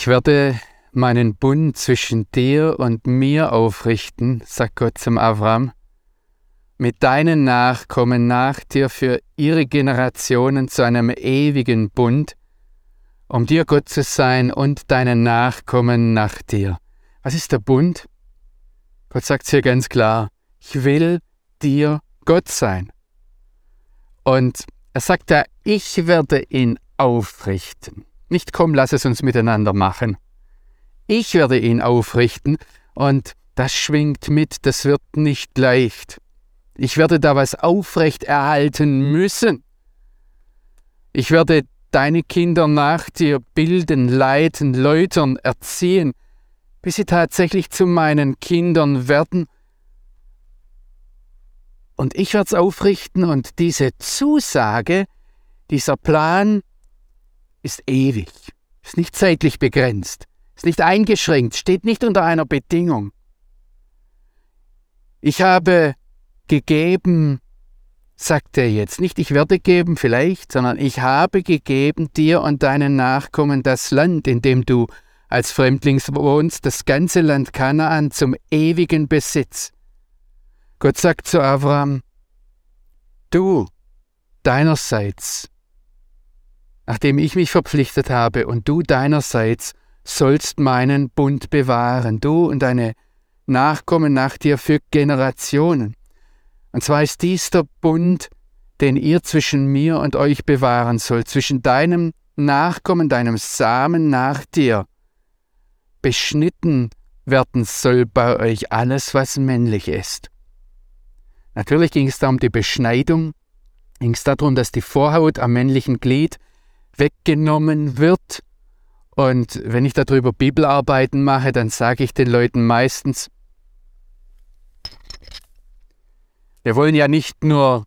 Ich werde meinen Bund zwischen dir und mir aufrichten, sagt Gott zum Avram, mit deinen Nachkommen nach dir für ihre Generationen zu einem ewigen Bund, um dir Gott zu sein und deinen Nachkommen nach dir. Was ist der Bund? Gott sagt es hier ganz klar, ich will dir Gott sein. Und er sagt da, ich werde ihn aufrichten. Nicht komm, lass es uns miteinander machen. Ich werde ihn aufrichten und das schwingt mit, das wird nicht leicht. Ich werde da was aufrecht erhalten müssen. Ich werde deine Kinder nach dir bilden, leiten, läutern, erziehen, bis sie tatsächlich zu meinen Kindern werden. Und ich werde es aufrichten und diese Zusage, dieser Plan ist ewig, ist nicht zeitlich begrenzt ist nicht eingeschränkt, steht nicht unter einer Bedingung. Ich habe gegeben, sagt er jetzt, nicht ich werde geben vielleicht, sondern ich habe gegeben dir und deinen Nachkommen das Land, in dem du als Fremdling wohnst, das ganze Land Kanaan zum ewigen Besitz. Gott sagt zu Abraham, du deinerseits, nachdem ich mich verpflichtet habe und du deinerseits sollst meinen Bund bewahren, du und deine Nachkommen nach dir für Generationen. Und zwar ist dies der Bund, den ihr zwischen mir und euch bewahren sollt, zwischen deinem Nachkommen, deinem Samen nach dir. Beschnitten werden soll bei euch alles, was männlich ist. Natürlich ging es da um die Beschneidung, ging es darum, dass die Vorhaut am männlichen Glied weggenommen wird und wenn ich darüber Bibelarbeiten mache, dann sage ich den Leuten meistens, wir wollen ja nicht nur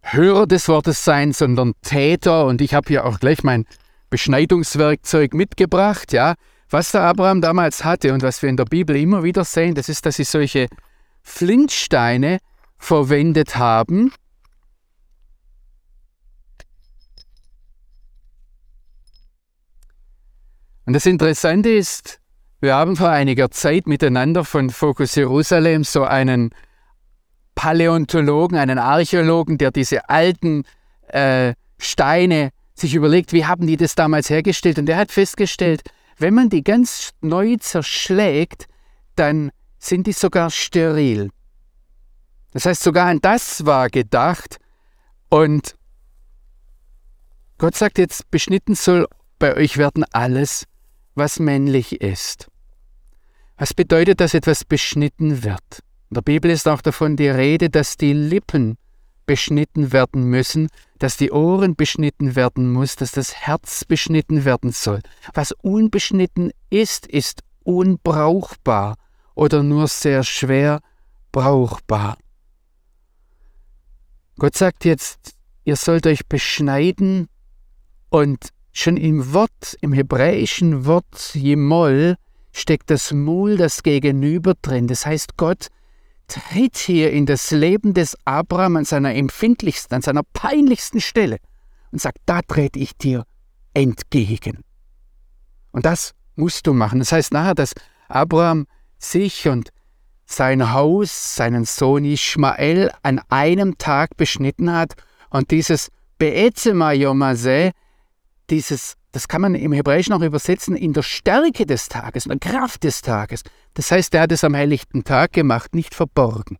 Hörer des Wortes sein, sondern Täter. Und ich habe hier auch gleich mein Beschneidungswerkzeug mitgebracht, ja. Was der Abraham damals hatte und was wir in der Bibel immer wieder sehen, das ist, dass sie solche Flintsteine verwendet haben, Und das Interessante ist, wir haben vor einiger Zeit miteinander von Focus Jerusalem so einen Paläontologen, einen Archäologen, der diese alten äh, Steine sich überlegt, wie haben die das damals hergestellt. Und er hat festgestellt, wenn man die ganz neu zerschlägt, dann sind die sogar steril. Das heißt, sogar an das war gedacht. Und Gott sagt jetzt, beschnitten soll bei euch werden alles was männlich ist. Was bedeutet, dass etwas beschnitten wird? In der Bibel ist auch davon die Rede, dass die Lippen beschnitten werden müssen, dass die Ohren beschnitten werden muss, dass das Herz beschnitten werden soll. Was unbeschnitten ist, ist unbrauchbar oder nur sehr schwer brauchbar. Gott sagt jetzt, ihr sollt euch beschneiden und Schon im Wort, im hebräischen Wort Jemol, steckt das Mul, das Gegenüber drin. Das heißt, Gott tritt hier in das Leben des Abraham an seiner empfindlichsten, an seiner peinlichsten Stelle und sagt, da trete ich dir entgegen. Und das musst du machen. Das heißt nachher, dass Abraham sich und sein Haus, seinen Sohn Ishmael an einem Tag beschnitten hat und dieses Be'ezema Yomase dieses, das kann man im Hebräischen auch übersetzen, in der Stärke des Tages, in der Kraft des Tages. Das heißt, er hat es am helllichten Tag gemacht, nicht verborgen.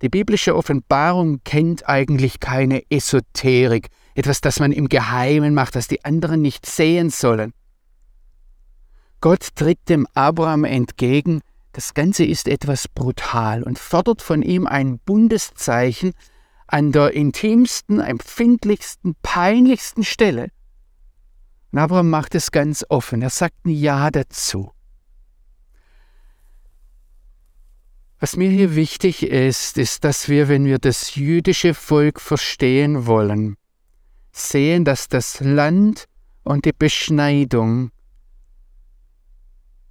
Die biblische Offenbarung kennt eigentlich keine Esoterik, etwas, das man im Geheimen macht, das die anderen nicht sehen sollen. Gott tritt dem Abraham entgegen, das Ganze ist etwas brutal und fordert von ihm ein Bundeszeichen an der intimsten, empfindlichsten, peinlichsten Stelle. Und Abraham macht es ganz offen. Er sagt ein Ja dazu. Was mir hier wichtig ist, ist, dass wir, wenn wir das jüdische Volk verstehen wollen, sehen, dass das Land und die Beschneidung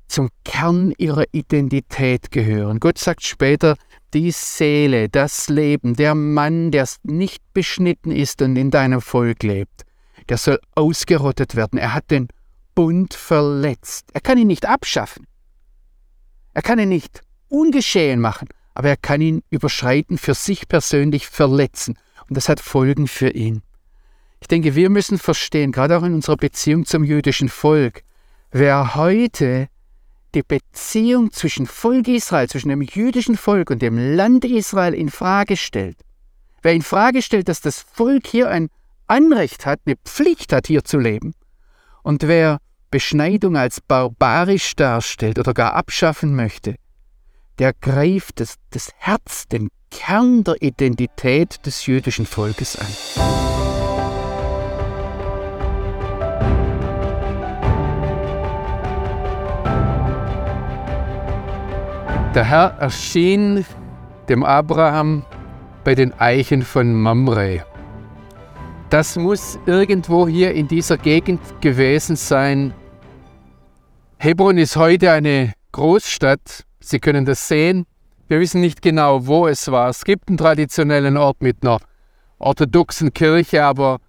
zum Kern ihrer Identität gehören. Gott sagt später, die Seele, das Leben, der Mann, der nicht beschnitten ist und in deinem Volk lebt, der soll ausgerottet werden. Er hat den Bund verletzt. Er kann ihn nicht abschaffen. Er kann ihn nicht ungeschehen machen, aber er kann ihn überschreiten, für sich persönlich verletzen. Und das hat Folgen für ihn. Ich denke, wir müssen verstehen, gerade auch in unserer Beziehung zum jüdischen Volk, wer heute die Beziehung zwischen Volk Israel, zwischen dem jüdischen Volk und dem Land Israel in Frage stellt, wer in Frage stellt, dass das Volk hier ein Anrecht hat, eine Pflicht hat, hier zu leben, und wer Beschneidung als barbarisch darstellt oder gar abschaffen möchte, der greift das, das Herz, den Kern der Identität des jüdischen Volkes an. Der Herr erschien dem Abraham bei den Eichen von Mamre. Das muss irgendwo hier in dieser Gegend gewesen sein. Hebron ist heute eine Großstadt. Sie können das sehen. Wir wissen nicht genau, wo es war. Es gibt einen traditionellen Ort mit einer orthodoxen Kirche, aber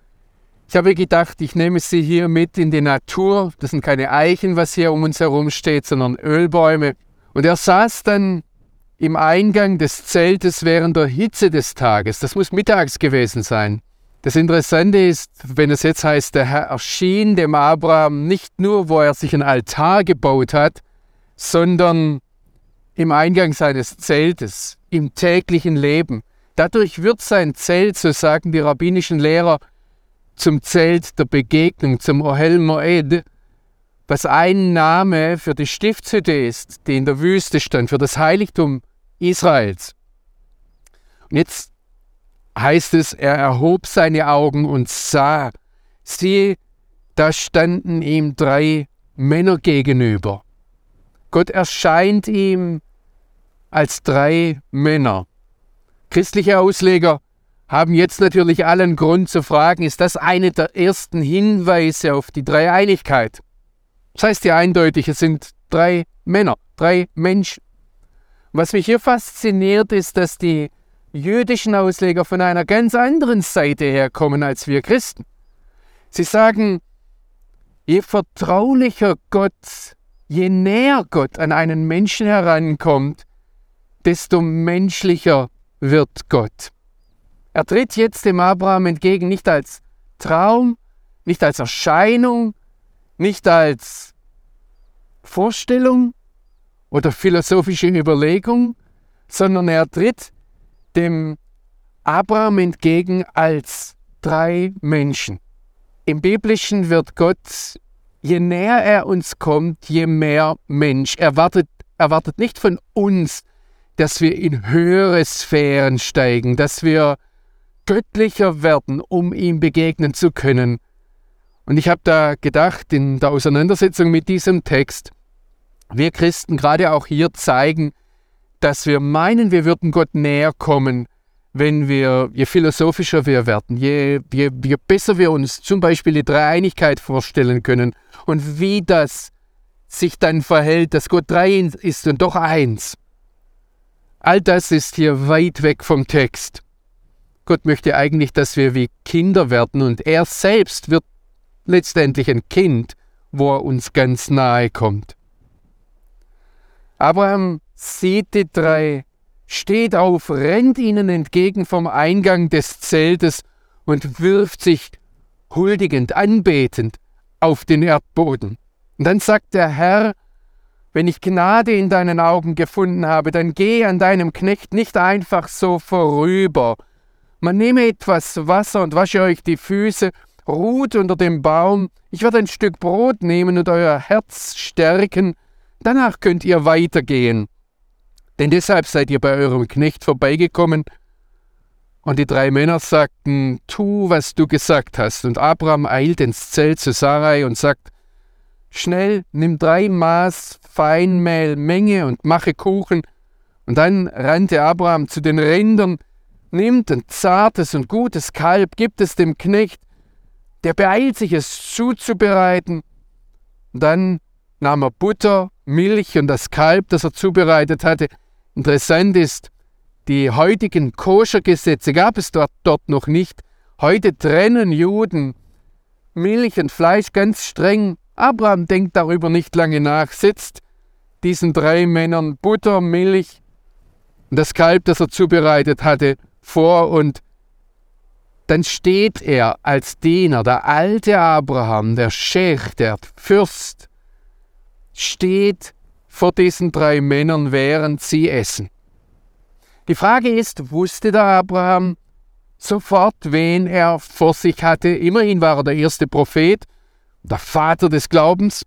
ich habe gedacht, ich nehme sie hier mit in die Natur. Das sind keine Eichen, was hier um uns herum steht, sondern Ölbäume. Und er saß dann im Eingang des Zeltes während der Hitze des Tages. Das muss mittags gewesen sein. Das Interessante ist, wenn es jetzt heißt, der Herr erschien dem Abraham nicht nur, wo er sich ein Altar gebaut hat, sondern im Eingang seines Zeltes, im täglichen Leben. Dadurch wird sein Zelt, so sagen die rabbinischen Lehrer, zum Zelt der Begegnung, zum Ohel Moed, was ein Name für die Stiftshütte ist, die in der Wüste stand, für das Heiligtum Israels. Und jetzt heißt es, er erhob seine Augen und sah, siehe, da standen ihm drei Männer gegenüber. Gott erscheint ihm als drei Männer. Christliche Ausleger haben jetzt natürlich allen Grund zu fragen, ist das eine der ersten Hinweise auf die Dreieinigkeit? Das heißt ja eindeutig, es sind drei Männer, drei Menschen. Was mich hier fasziniert, ist, dass die jüdischen Ausleger von einer ganz anderen Seite herkommen als wir Christen. Sie sagen, je vertraulicher Gott, je näher Gott an einen Menschen herankommt, desto menschlicher wird Gott. Er tritt jetzt dem Abraham entgegen nicht als Traum, nicht als Erscheinung, nicht als Vorstellung oder philosophische Überlegung, sondern er tritt dem Abraham entgegen als drei Menschen. Im Biblischen wird Gott, je näher er uns kommt, je mehr Mensch. Er wartet, er wartet nicht von uns, dass wir in höhere Sphären steigen, dass wir göttlicher werden, um ihm begegnen zu können, und ich habe da gedacht, in der Auseinandersetzung mit diesem Text, wir Christen gerade auch hier zeigen, dass wir meinen, wir würden Gott näher kommen, wenn wir, je philosophischer wir werden, je, je, je besser wir uns zum Beispiel die Dreieinigkeit vorstellen können und wie das sich dann verhält, dass Gott drei ist und doch eins. All das ist hier weit weg vom Text. Gott möchte eigentlich, dass wir wie Kinder werden und er selbst wird letztendlich ein Kind, wo er uns ganz nahe kommt. Abraham sieht die drei, steht auf, rennt ihnen entgegen vom Eingang des Zeltes und wirft sich huldigend, anbetend auf den Erdboden. Und dann sagt der Herr, wenn ich Gnade in deinen Augen gefunden habe, dann geh an deinem Knecht nicht einfach so vorüber. Man nehme etwas Wasser und wasche euch die Füße ruht unter dem Baum, ich werde ein Stück Brot nehmen und euer Herz stärken, danach könnt ihr weitergehen. Denn deshalb seid ihr bei eurem Knecht vorbeigekommen. Und die drei Männer sagten, tu, was du gesagt hast. Und Abraham eilt ins Zelt zu Sarai und sagt, schnell, nimm drei Maß Feinmehl Menge und mache Kuchen. Und dann rannte Abraham zu den Rindern, nimmt ein zartes und gutes Kalb, gibt es dem Knecht, der beeilt sich, es zuzubereiten. Dann nahm er Butter, Milch und das Kalb, das er zubereitet hatte. Interessant ist, die heutigen Koschergesetze gab es dort, dort noch nicht. Heute trennen Juden Milch und Fleisch ganz streng Abraham denkt darüber nicht lange nach, setzt diesen drei Männern Butter, Milch und das Kalb, das er zubereitet hatte, vor und dann steht er als Diener, der alte Abraham, der Schech, der Fürst, steht vor diesen drei Männern, während sie essen. Die Frage ist, wusste der Abraham sofort, wen er vor sich hatte? Immerhin war er der erste Prophet, der Vater des Glaubens.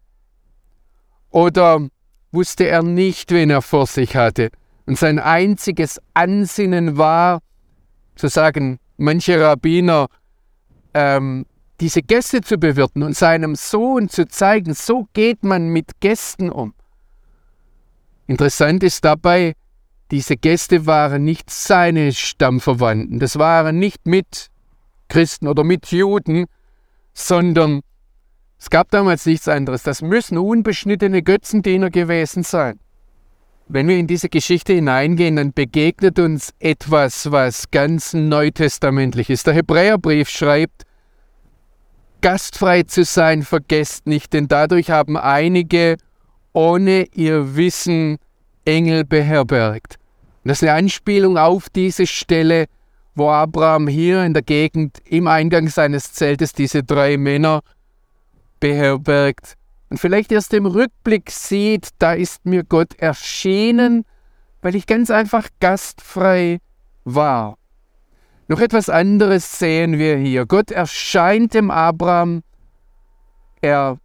Oder wusste er nicht, wen er vor sich hatte? Und sein einziges Ansinnen war, zu sagen, manche Rabbiner, ähm, diese Gäste zu bewirten und seinem Sohn zu zeigen, so geht man mit Gästen um. Interessant ist dabei, diese Gäste waren nicht seine Stammverwandten, das waren nicht mit Christen oder mit Juden, sondern es gab damals nichts anderes. Das müssen unbeschnittene Götzendiener gewesen sein. Wenn wir in diese Geschichte hineingehen, dann begegnet uns etwas, was ganz neutestamentlich ist. Der Hebräerbrief schreibt, gastfrei zu sein vergesst nicht, denn dadurch haben einige ohne ihr Wissen Engel beherbergt. Und das ist eine Anspielung auf diese Stelle, wo Abraham hier in der Gegend im Eingang seines Zeltes diese drei Männer beherbergt und vielleicht erst im Rückblick sieht, da ist mir Gott erschienen, weil ich ganz einfach gastfrei war. Noch etwas anderes sehen wir hier. Gott erscheint dem Abraham, er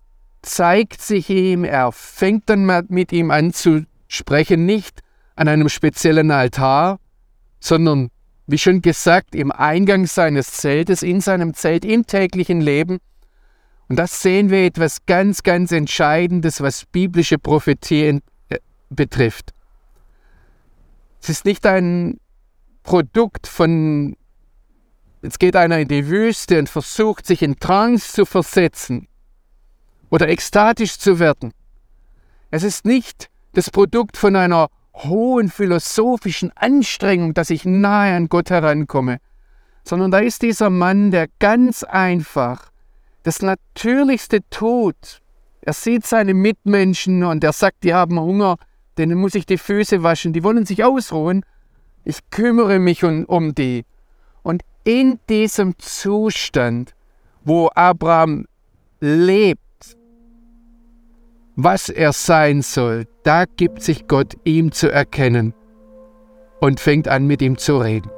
zeigt sich ihm, er fängt dann mit ihm an zu sprechen, nicht an einem speziellen Altar, sondern, wie schon gesagt, im Eingang seines Zeltes, in seinem Zelt, im täglichen Leben. Und das sehen wir etwas ganz, ganz Entscheidendes, was biblische Prophetie äh, betrifft. Es ist nicht ein Produkt von, jetzt geht einer in die Wüste und versucht sich in Trance zu versetzen oder ekstatisch zu werden. Es ist nicht das Produkt von einer hohen philosophischen Anstrengung, dass ich nahe an Gott herankomme, sondern da ist dieser Mann, der ganz einfach das Natürlichste tut. Er sieht seine Mitmenschen und er sagt, die haben Hunger, denen muss ich die Füße waschen, die wollen sich ausruhen. Ich kümmere mich um, um die. Und in diesem Zustand, wo Abraham lebt, was er sein soll, da gibt sich Gott ihm zu erkennen und fängt an mit ihm zu reden.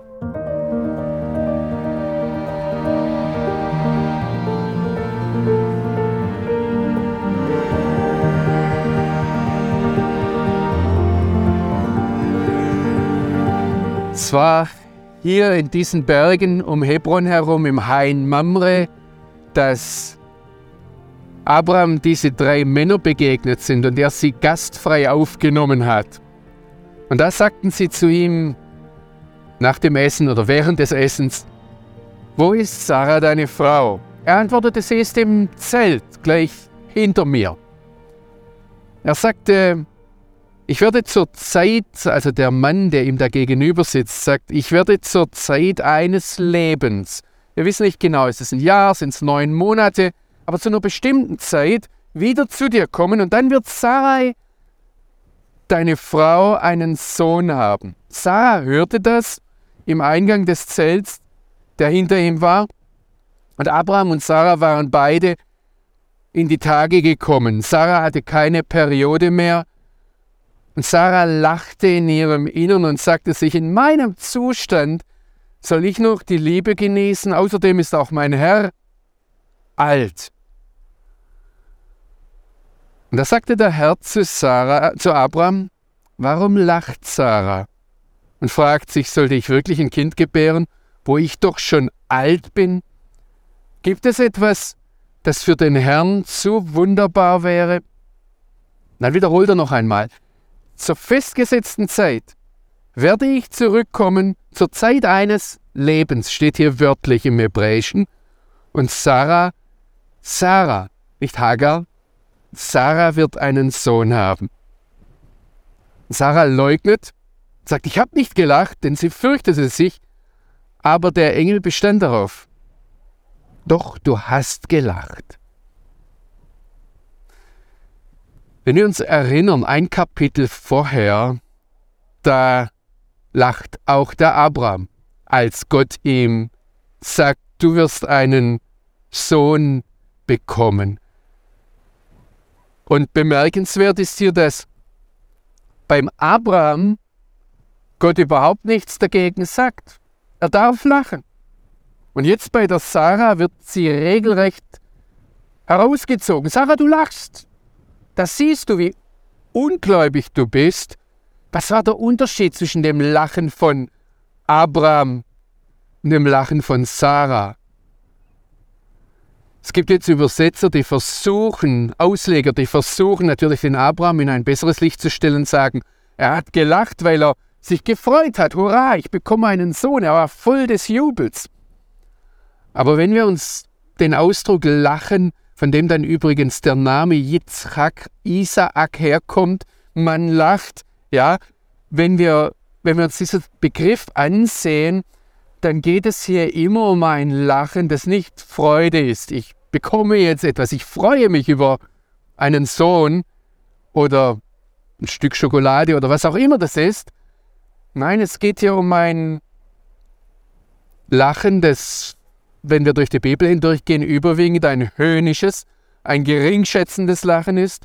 Zwar hier in diesen Bergen um Hebron herum im Hain Mamre, dass Abraham diese drei Männer begegnet sind und er sie gastfrei aufgenommen hat. Und da sagten sie zu ihm nach dem Essen oder während des Essens, wo ist Sarah deine Frau? Er antwortete, sie ist im Zelt gleich hinter mir. Er sagte, ich werde zur Zeit, also der Mann, der ihm da gegenüber sitzt, sagt, ich werde zur Zeit eines Lebens. Wir wissen nicht genau, ist es ein Jahr, sind es neun Monate, aber zu einer bestimmten Zeit wieder zu dir kommen und dann wird Sarai, deine Frau, einen Sohn haben. Sarah hörte das im Eingang des Zelts, der hinter ihm war. Und Abraham und Sarah waren beide in die Tage gekommen. Sarah hatte keine Periode mehr. Und Sarah lachte in ihrem Innern und sagte sich, in meinem Zustand soll ich noch die Liebe genießen. Außerdem ist auch mein Herr alt. Und da sagte der Herr zu, Sarah, zu Abraham, warum lacht Sarah? Und fragt sich, sollte ich wirklich ein Kind gebären, wo ich doch schon alt bin? Gibt es etwas, das für den Herrn zu wunderbar wäre? Dann wiederholt er noch einmal. Zur festgesetzten Zeit werde ich zurückkommen, zur Zeit eines Lebens, steht hier wörtlich im Hebräischen. Und Sarah, Sarah, nicht Hagar, Sarah wird einen Sohn haben. Sarah leugnet, sagt, ich habe nicht gelacht, denn sie fürchtete sich, aber der Engel bestand darauf. Doch du hast gelacht. Wenn wir uns erinnern, ein Kapitel vorher, da lacht auch der Abraham, als Gott ihm sagt, du wirst einen Sohn bekommen. Und bemerkenswert ist hier, dass beim Abraham Gott überhaupt nichts dagegen sagt. Er darf lachen. Und jetzt bei der Sarah wird sie regelrecht herausgezogen. Sarah, du lachst. Da siehst du, wie ungläubig du bist. Was war der Unterschied zwischen dem Lachen von Abraham und dem Lachen von Sarah? Es gibt jetzt Übersetzer, die versuchen, Ausleger, die versuchen natürlich den Abraham in ein besseres Licht zu stellen sagen, er hat gelacht, weil er sich gefreut hat. Hurra, ich bekomme einen Sohn. Er war voll des Jubels. Aber wenn wir uns den Ausdruck lachen, von dem dann übrigens der Name Yitzchak, Isaak herkommt, man lacht, ja, wenn wir, wenn wir uns diesen Begriff ansehen, dann geht es hier immer um ein Lachen, das nicht Freude ist. Ich bekomme jetzt etwas, ich freue mich über einen Sohn oder ein Stück Schokolade oder was auch immer das ist. Nein, es geht hier um ein Lachen, das, wenn wir durch die Bibel hindurchgehen, überwiegend ein höhnisches, ein geringschätzendes Lachen ist.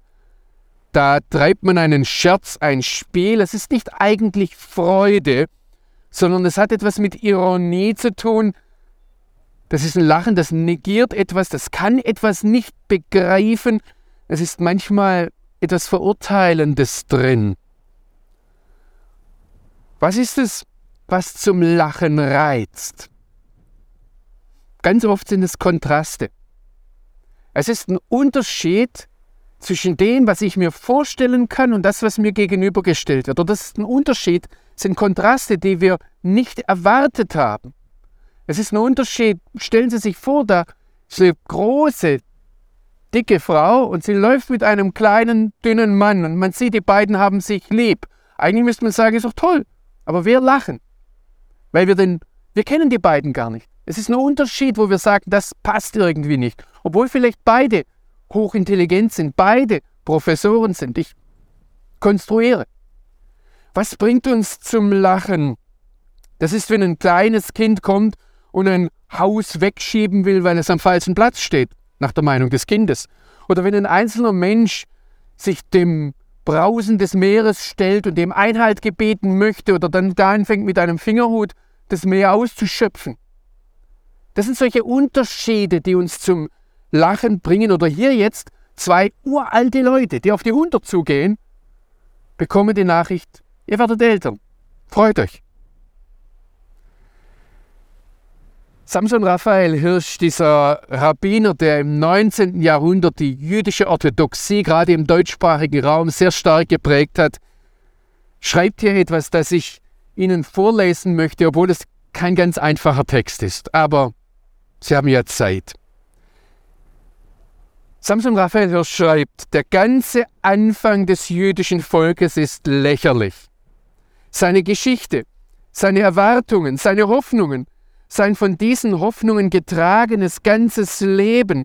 Da treibt man einen Scherz, ein Spiel. Es ist nicht eigentlich Freude, sondern es hat etwas mit Ironie zu tun. Das ist ein Lachen, das negiert etwas, das kann etwas nicht begreifen. Es ist manchmal etwas Verurteilendes drin. Was ist es, was zum Lachen reizt? Ganz oft sind es Kontraste. Es ist ein Unterschied zwischen dem, was ich mir vorstellen kann und das, was mir gegenübergestellt wird. Oder das ist ein Unterschied, sind Kontraste, die wir nicht erwartet haben. Es ist ein Unterschied, stellen Sie sich vor, da ist eine große, dicke Frau und sie läuft mit einem kleinen, dünnen Mann und man sieht, die beiden haben sich lieb. Eigentlich müsste man sagen, ist doch toll. Aber wir lachen, weil wir den, wir kennen die beiden gar nicht. Es ist ein Unterschied, wo wir sagen, das passt irgendwie nicht. Obwohl vielleicht beide hochintelligent sind, beide Professoren sind. Ich konstruiere. Was bringt uns zum Lachen? Das ist, wenn ein kleines Kind kommt und ein Haus wegschieben will, weil es am falschen Platz steht, nach der Meinung des Kindes. Oder wenn ein einzelner Mensch sich dem Brausen des Meeres stellt und dem Einhalt gebeten möchte oder dann da anfängt mit einem Fingerhut das Meer auszuschöpfen. Das sind solche Unterschiede, die uns zum Lachen bringen. Oder hier jetzt zwei uralte Leute, die auf die 100 zugehen, bekommen die Nachricht, ihr werdet Eltern. Freut euch. Samson Raphael Hirsch, dieser Rabbiner, der im 19. Jahrhundert die jüdische Orthodoxie gerade im deutschsprachigen Raum sehr stark geprägt hat, schreibt hier etwas, das ich Ihnen vorlesen möchte, obwohl es kein ganz einfacher Text ist. Aber Sie haben ja Zeit. Samson Raphael Hirsch schreibt, der ganze Anfang des jüdischen Volkes ist lächerlich. Seine Geschichte, seine Erwartungen, seine Hoffnungen, sein von diesen Hoffnungen getragenes ganzes Leben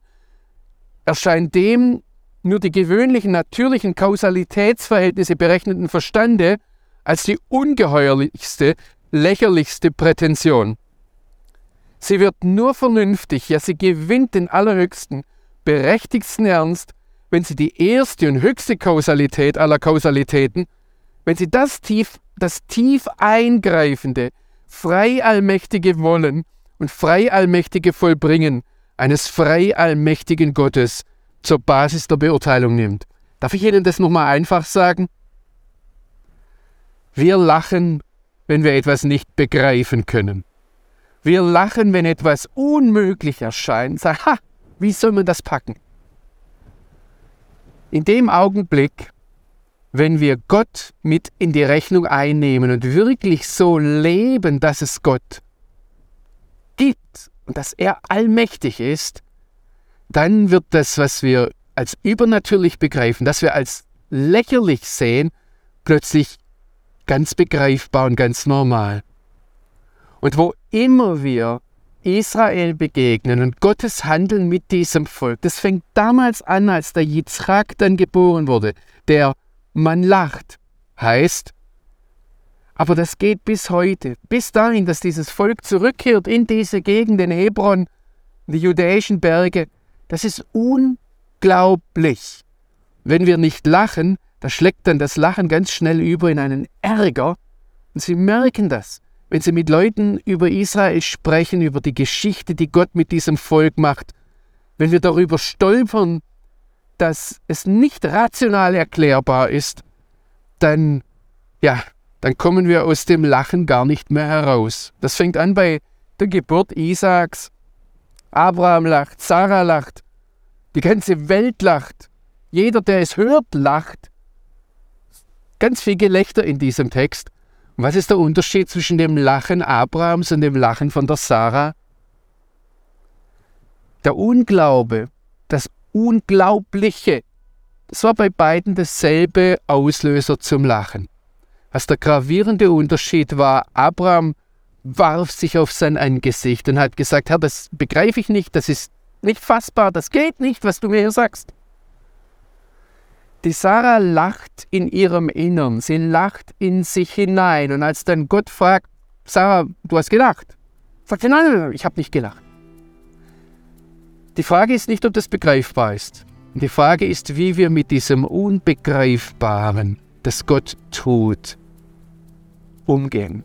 erscheint dem nur die gewöhnlichen natürlichen Kausalitätsverhältnisse berechneten Verstande als die ungeheuerlichste, lächerlichste Prätension. Sie wird nur vernünftig, ja sie gewinnt den allerhöchsten, berechtigsten Ernst, wenn sie die erste und höchste Kausalität aller Kausalitäten, wenn sie das tief, das tief eingreifende, frei allmächtige Wollen und frei allmächtige Vollbringen eines frei allmächtigen Gottes zur Basis der Beurteilung nimmt. Darf ich Ihnen das nochmal einfach sagen? Wir lachen, wenn wir etwas nicht begreifen können. Wir lachen, wenn etwas unmöglich erscheint. Sagen, ha, wie soll man das packen? In dem Augenblick wenn wir Gott mit in die Rechnung einnehmen und wirklich so leben, dass es Gott gibt und dass er allmächtig ist, dann wird das, was wir als übernatürlich begreifen, das wir als lächerlich sehen, plötzlich ganz begreifbar und ganz normal. Und wo immer wir Israel begegnen und Gottes Handeln mit diesem Volk, das fängt damals an, als der Yitzchak dann geboren wurde, der man lacht, heißt, aber das geht bis heute, bis dahin, dass dieses Volk zurückkehrt in diese Gegend, in Hebron, die judäischen Berge. Das ist unglaublich. Wenn wir nicht lachen, da schlägt dann das Lachen ganz schnell über in einen Ärger. Und Sie merken das, wenn Sie mit Leuten über Israel sprechen, über die Geschichte, die Gott mit diesem Volk macht. Wenn wir darüber stolpern, dass es nicht rational erklärbar ist, dann, ja, dann kommen wir aus dem Lachen gar nicht mehr heraus. Das fängt an bei der Geburt Isaaks. Abraham lacht, Sarah lacht, die ganze Welt lacht. Jeder, der es hört, lacht. Ganz viel Gelächter in diesem Text. Und was ist der Unterschied zwischen dem Lachen Abrahams und dem Lachen von der Sarah? Der Unglaube, Unglaubliche, das war bei beiden dasselbe Auslöser zum Lachen. Was der gravierende Unterschied war, Abraham warf sich auf sein Angesicht und hat gesagt, Herr, das begreife ich nicht, das ist nicht fassbar, das geht nicht, was du mir hier sagst. Die Sarah lacht in ihrem Innern, sie lacht in sich hinein. Und als dann Gott fragt, Sarah, du hast gelacht, sagt sie, nein ich habe nicht gelacht. Die Frage ist nicht, ob das begreifbar ist. Die Frage ist, wie wir mit diesem Unbegreifbaren, das Gott tut, umgehen.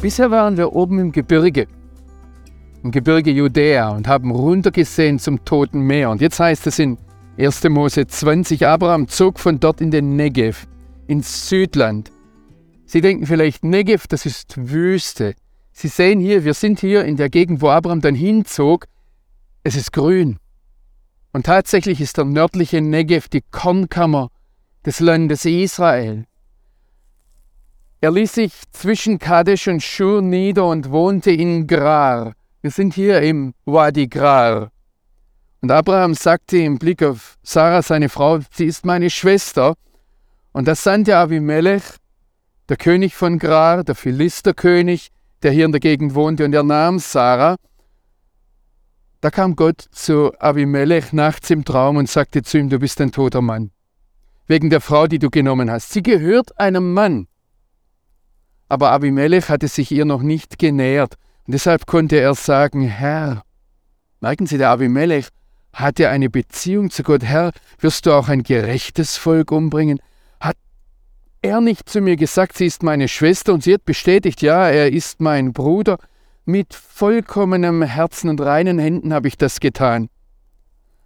Bisher waren wir oben im Gebirge, im Gebirge Judäa und haben runtergesehen zum Toten Meer. Und jetzt heißt es in 1. Mose 20, Abraham zog von dort in den Negev, ins Südland. Sie denken vielleicht, Negev, das ist Wüste. Sie sehen hier, wir sind hier in der Gegend, wo Abraham dann hinzog. Es ist grün. Und tatsächlich ist der nördliche Negev die Kornkammer des Landes Israel. Er ließ sich zwischen Kadesh und Shur nieder und wohnte in Grar. Wir sind hier im Wadi Grar. Und Abraham sagte im Blick auf Sarah, seine Frau, sie ist meine Schwester. Und das sandte Abimelech, der König von Grar, der Philisterkönig, der hier in der Gegend wohnte, und er nahm Sarah. Da kam Gott zu Abimelech nachts im Traum und sagte zu ihm, du bist ein toter Mann, wegen der Frau, die du genommen hast. Sie gehört einem Mann. Aber Abimelech hatte sich ihr noch nicht genähert, und deshalb konnte er sagen, Herr, merken Sie, der Abimelech hatte eine Beziehung zu Gott, Herr, wirst du auch ein gerechtes Volk umbringen? Er nicht zu mir gesagt, sie ist meine Schwester und sie hat bestätigt, ja, er ist mein Bruder. Mit vollkommenem Herzen und reinen Händen habe ich das getan.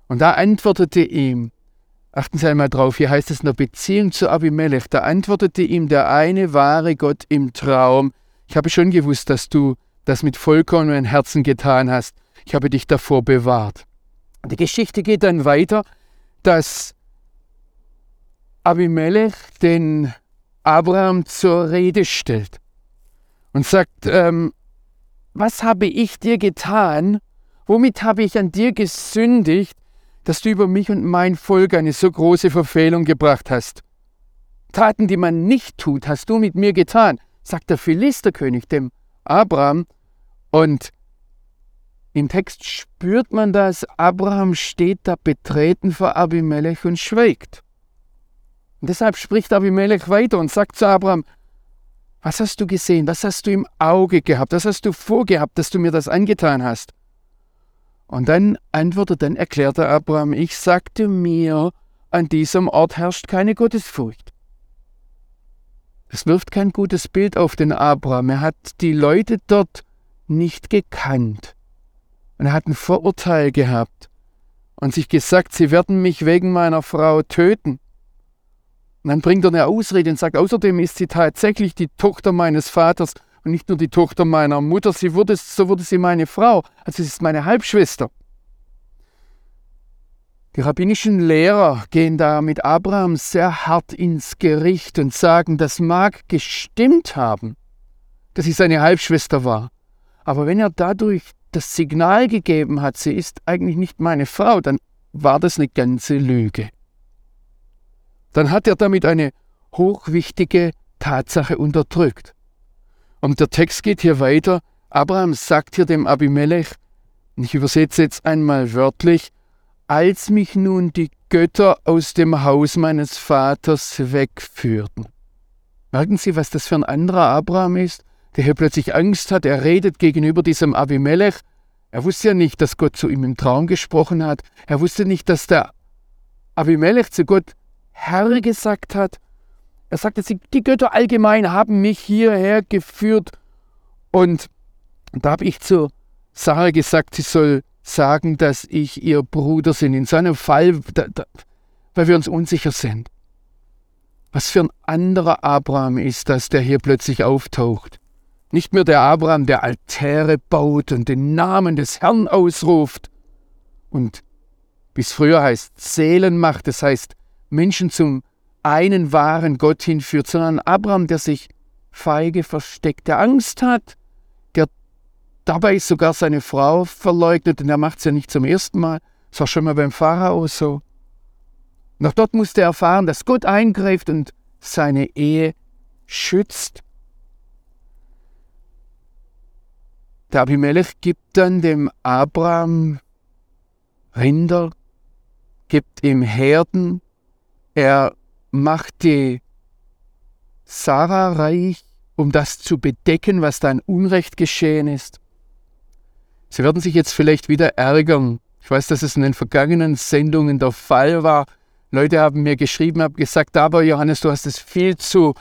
Und da antwortete ihm, achten Sie einmal drauf, hier heißt es in der Beziehung zu Abimelech, da antwortete ihm der eine wahre Gott im Traum, ich habe schon gewusst, dass du das mit vollkommenem Herzen getan hast, ich habe dich davor bewahrt. Die Geschichte geht dann weiter, dass Abimelech den Abraham zur Rede stellt und sagt, ähm, was habe ich dir getan? Womit habe ich an dir gesündigt, dass du über mich und mein Volk eine so große Verfehlung gebracht hast? Taten, die man nicht tut, hast du mit mir getan, sagt der Philisterkönig dem Abraham. Und im Text spürt man das, Abraham steht da betreten vor Abimelech und schweigt. Und deshalb spricht Abimelech weiter und sagt zu Abraham, was hast du gesehen, was hast du im Auge gehabt, was hast du vorgehabt, dass du mir das angetan hast? Und dann antwortet, dann erklärte Abraham, ich sagte mir, an diesem Ort herrscht keine Gottesfurcht. Es wirft kein gutes Bild auf den Abraham. Er hat die Leute dort nicht gekannt. Und er hat ein Vorurteil gehabt und sich gesagt, sie werden mich wegen meiner Frau töten. Und dann bringt er eine Ausrede und sagt, außerdem ist sie tatsächlich die Tochter meines Vaters und nicht nur die Tochter meiner Mutter, sie wurde, so wurde sie meine Frau, also sie ist meine Halbschwester. Die rabbinischen Lehrer gehen da mit Abraham sehr hart ins Gericht und sagen, das mag gestimmt haben, dass sie seine Halbschwester war. Aber wenn er dadurch das Signal gegeben hat, sie ist eigentlich nicht meine Frau, dann war das eine ganze Lüge dann hat er damit eine hochwichtige Tatsache unterdrückt. Und der Text geht hier weiter. Abraham sagt hier dem Abimelech, ich übersetze jetzt einmal wörtlich, als mich nun die Götter aus dem Haus meines Vaters wegführten. Merken Sie, was das für ein anderer Abraham ist, der hier plötzlich Angst hat, er redet gegenüber diesem Abimelech. Er wusste ja nicht, dass Gott zu ihm im Traum gesprochen hat. Er wusste nicht, dass der Abimelech zu Gott Herr gesagt hat. Er sagte, die Götter allgemein haben mich hierher geführt. Und da habe ich zu Sarah gesagt, sie soll sagen, dass ich ihr Bruder bin. In so einem Fall, da, da, weil wir uns unsicher sind. Was für ein anderer Abraham ist das, der hier plötzlich auftaucht. Nicht mehr der Abraham, der Altäre baut und den Namen des Herrn ausruft und bis früher heißt Seelen macht, das heißt Menschen zum einen wahren Gott hinführt, sondern Abraham, der sich feige versteckt, der Angst hat, der dabei sogar seine Frau verleugnet, und er macht es ja nicht zum ersten Mal, das war schon mal beim Pharao so. Noch dort musste er erfahren, dass Gott eingreift und seine Ehe schützt. Der Abimelech gibt dann dem Abraham Rinder, gibt ihm Herden, er macht die Sarah reich, um das zu bedecken, was da Unrecht geschehen ist. Sie werden sich jetzt vielleicht wieder ärgern. Ich weiß, dass es in den vergangenen Sendungen der Fall war. Leute haben mir geschrieben, haben gesagt, aber Johannes, du hast es viel zu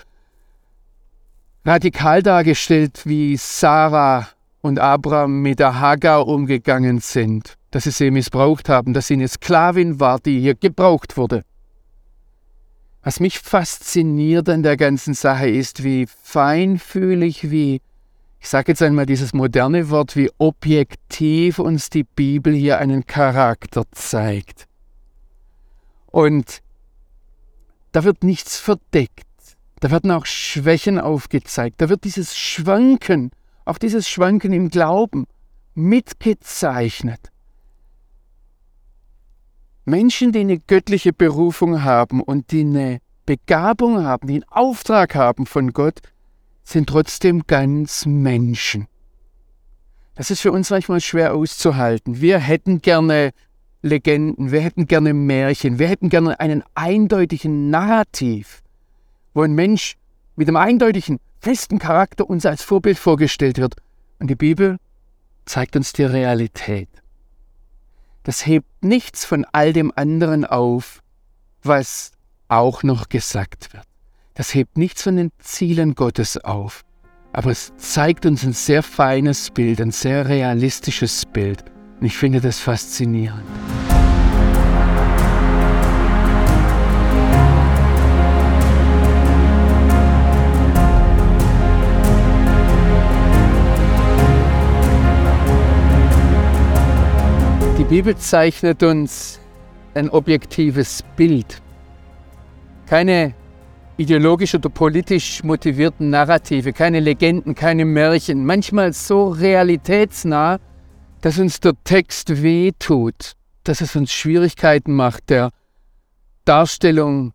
radikal dargestellt, wie Sarah und Abraham mit der Hagar umgegangen sind, dass sie sie missbraucht haben, dass sie eine Sklavin war, die hier gebraucht wurde. Was mich fasziniert an der ganzen Sache ist, wie feinfühlig, wie, ich sage jetzt einmal dieses moderne Wort, wie objektiv uns die Bibel hier einen Charakter zeigt. Und da wird nichts verdeckt, da werden auch Schwächen aufgezeigt, da wird dieses Schwanken, auch dieses Schwanken im Glauben mitgezeichnet. Menschen, die eine göttliche Berufung haben und die eine Begabung haben, die einen Auftrag haben von Gott, sind trotzdem ganz Menschen. Das ist für uns manchmal schwer auszuhalten. Wir hätten gerne Legenden, wir hätten gerne Märchen, wir hätten gerne einen eindeutigen Narrativ, wo ein Mensch mit einem eindeutigen, festen Charakter uns als Vorbild vorgestellt wird. Und die Bibel zeigt uns die Realität das hebt nichts von all dem anderen auf, was auch noch gesagt wird. Das hebt nichts von den Zielen Gottes auf, aber es zeigt uns ein sehr feines Bild, ein sehr realistisches Bild. Und ich finde das faszinierend. Bibel zeichnet uns ein objektives Bild. Keine ideologisch oder politisch motivierten Narrative, keine Legenden, keine Märchen, manchmal so realitätsnah, dass uns der Text wehtut, dass es uns Schwierigkeiten macht, der Darstellung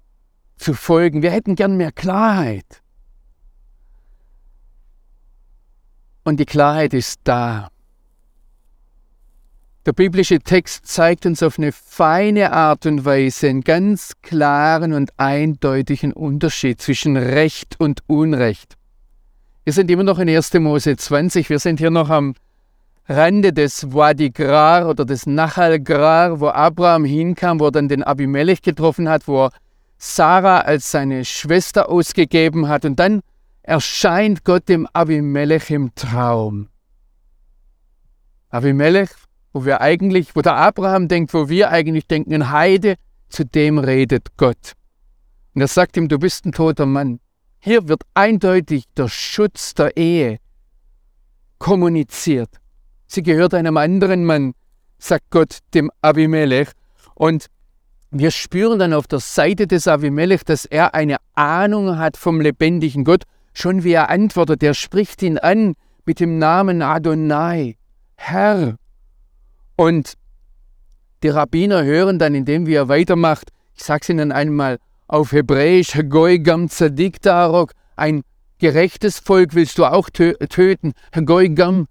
zu folgen. Wir hätten gern mehr Klarheit. Und die Klarheit ist da. Der biblische Text zeigt uns auf eine feine Art und Weise einen ganz klaren und eindeutigen Unterschied zwischen Recht und Unrecht. Wir sind immer noch in 1. Mose 20, wir sind hier noch am Rande des Wadi Grar oder des Nachal Grar, wo Abraham hinkam, wo er dann den Abimelech getroffen hat, wo er Sarah als seine Schwester ausgegeben hat und dann erscheint Gott dem Abimelech im Traum. Abimelech wo wir eigentlich, wo der Abraham denkt, wo wir eigentlich denken, ein Heide, zu dem redet Gott. Und er sagt ihm, du bist ein toter Mann. Hier wird eindeutig der Schutz der Ehe kommuniziert. Sie gehört einem anderen Mann, sagt Gott dem Abimelech. Und wir spüren dann auf der Seite des Abimelech, dass er eine Ahnung hat vom lebendigen Gott, schon wie er antwortet. Er spricht ihn an mit dem Namen Adonai, Herr. Und die Rabbiner hören dann, indem er weitermacht, ich sage es Ihnen einmal auf Hebräisch, Goy Gam Zadik Darok, ein gerechtes Volk willst du auch töten, Goy Gam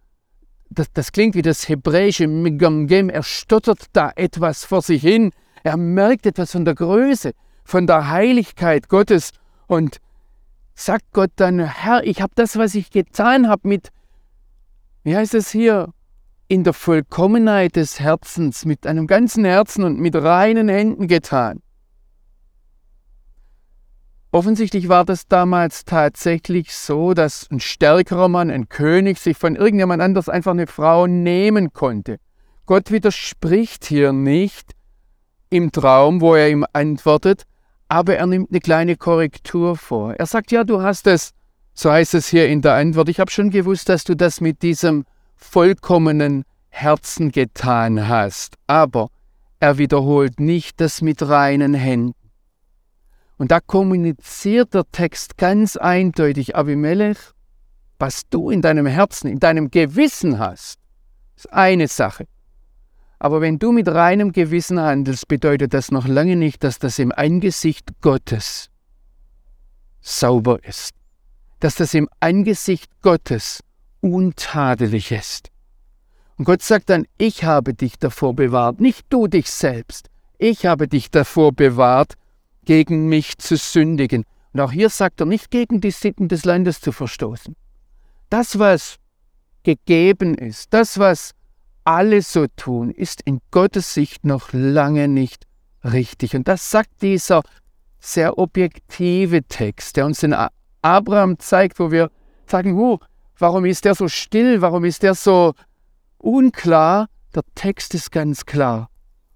das, das klingt wie das hebräische Megamgem, er stottert da etwas vor sich hin, er merkt etwas von der Größe, von der Heiligkeit Gottes und sagt Gott dann, Herr, ich habe das, was ich getan habe, mit, wie heißt es hier, in der Vollkommenheit des Herzens, mit einem ganzen Herzen und mit reinen Händen getan. Offensichtlich war das damals tatsächlich so, dass ein stärkerer Mann, ein König, sich von irgendjemand anders einfach eine Frau nehmen konnte. Gott widerspricht hier nicht im Traum, wo er ihm antwortet, aber er nimmt eine kleine Korrektur vor. Er sagt, ja, du hast es, so heißt es hier in der Antwort, ich habe schon gewusst, dass du das mit diesem vollkommenen Herzen getan hast, aber er wiederholt nicht das mit reinen Händen. Und da kommuniziert der Text ganz eindeutig, Abimelech, was du in deinem Herzen, in deinem Gewissen hast, ist eine Sache. Aber wenn du mit reinem Gewissen handelst, bedeutet das noch lange nicht, dass das im Angesicht Gottes sauber ist. Dass das im Angesicht Gottes untadelig ist. Und Gott sagt dann, ich habe dich davor bewahrt, nicht du dich selbst. Ich habe dich davor bewahrt, gegen mich zu sündigen. Und auch hier sagt er, nicht gegen die Sitten des Landes zu verstoßen. Das, was gegeben ist, das, was alle so tun, ist in Gottes Sicht noch lange nicht richtig. Und das sagt dieser sehr objektive Text, der uns den Abraham zeigt, wo wir sagen, oh, warum ist der so still, warum ist der so unklar? Der Text ist ganz klar.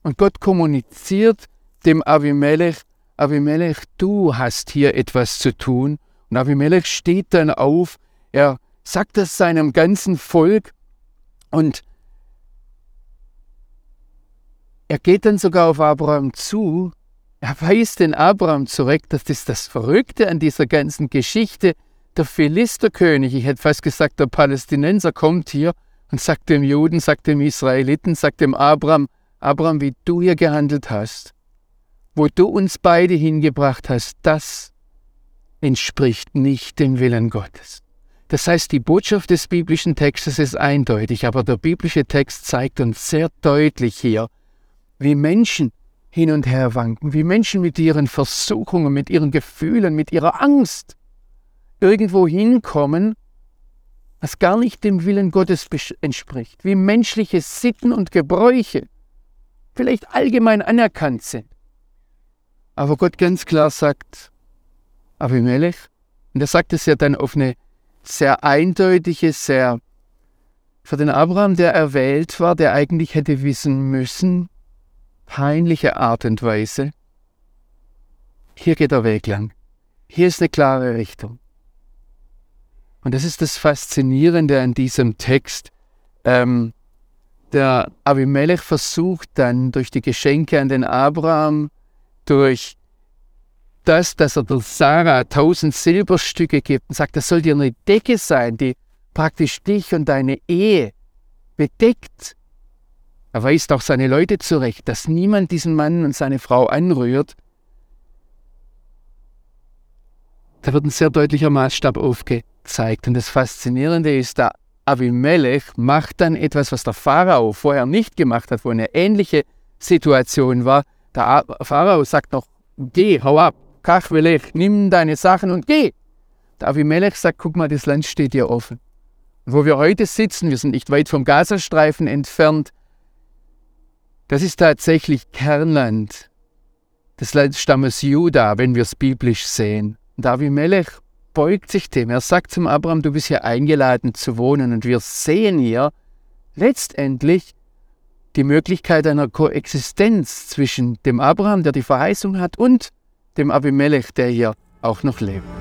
Und Gott kommuniziert dem Abimelech, Abimelech, du hast hier etwas zu tun. Und Abimelech steht dann auf, er sagt das seinem ganzen Volk und er geht dann sogar auf Abraham zu, er weist den Abraham zurück, das ist das Verrückte an dieser ganzen Geschichte. Der Philisterkönig, ich hätte fast gesagt, der Palästinenser kommt hier und sagt dem Juden, sagt dem Israeliten, sagt dem Abraham, Abraham, wie du hier gehandelt hast, wo du uns beide hingebracht hast, das entspricht nicht dem Willen Gottes. Das heißt, die Botschaft des biblischen Textes ist eindeutig, aber der biblische Text zeigt uns sehr deutlich hier, wie Menschen hin und her wanken, wie Menschen mit ihren Versuchungen, mit ihren Gefühlen, mit ihrer Angst irgendwo hinkommen, was gar nicht dem Willen Gottes entspricht, wie menschliche Sitten und Gebräuche vielleicht allgemein anerkannt sind aber Gott ganz klar sagt, Abimelech, und er sagt es ja dann auf eine sehr eindeutige, sehr für den Abraham, der erwählt war, der eigentlich hätte wissen müssen, peinliche Art und Weise, hier geht der Weg lang. Hier ist eine klare Richtung. Und das ist das Faszinierende an diesem Text. Ähm, der Abimelech versucht dann durch die Geschenke an den Abraham durch das, dass er der Sarah tausend Silberstücke gibt und sagt, das soll dir eine Decke sein, die praktisch dich und deine Ehe bedeckt. Er weist auch seine Leute zurecht, dass niemand diesen Mann und seine Frau anrührt. Da wird ein sehr deutlicher Maßstab aufgezeigt. Und das Faszinierende ist, der Abimelech macht dann etwas, was der Pharao vorher nicht gemacht hat, wo eine ähnliche Situation war. Der Pharao sagt noch, geh, hau ab, Kachwelech, nimm deine Sachen und geh. Der Avimelech sagt, guck mal, das Land steht dir offen. Und wo wir heute sitzen, wir sind nicht weit vom Gazastreifen entfernt, das ist tatsächlich Kernland des Landstammes Juda, wenn wir es biblisch sehen. Und Avimelech beugt sich dem. Er sagt zum Abraham, du bist hier eingeladen zu wohnen. Und wir sehen hier letztendlich die Möglichkeit einer Koexistenz zwischen dem Abraham, der die Verheißung hat, und dem Abimelech, der hier auch noch lebt.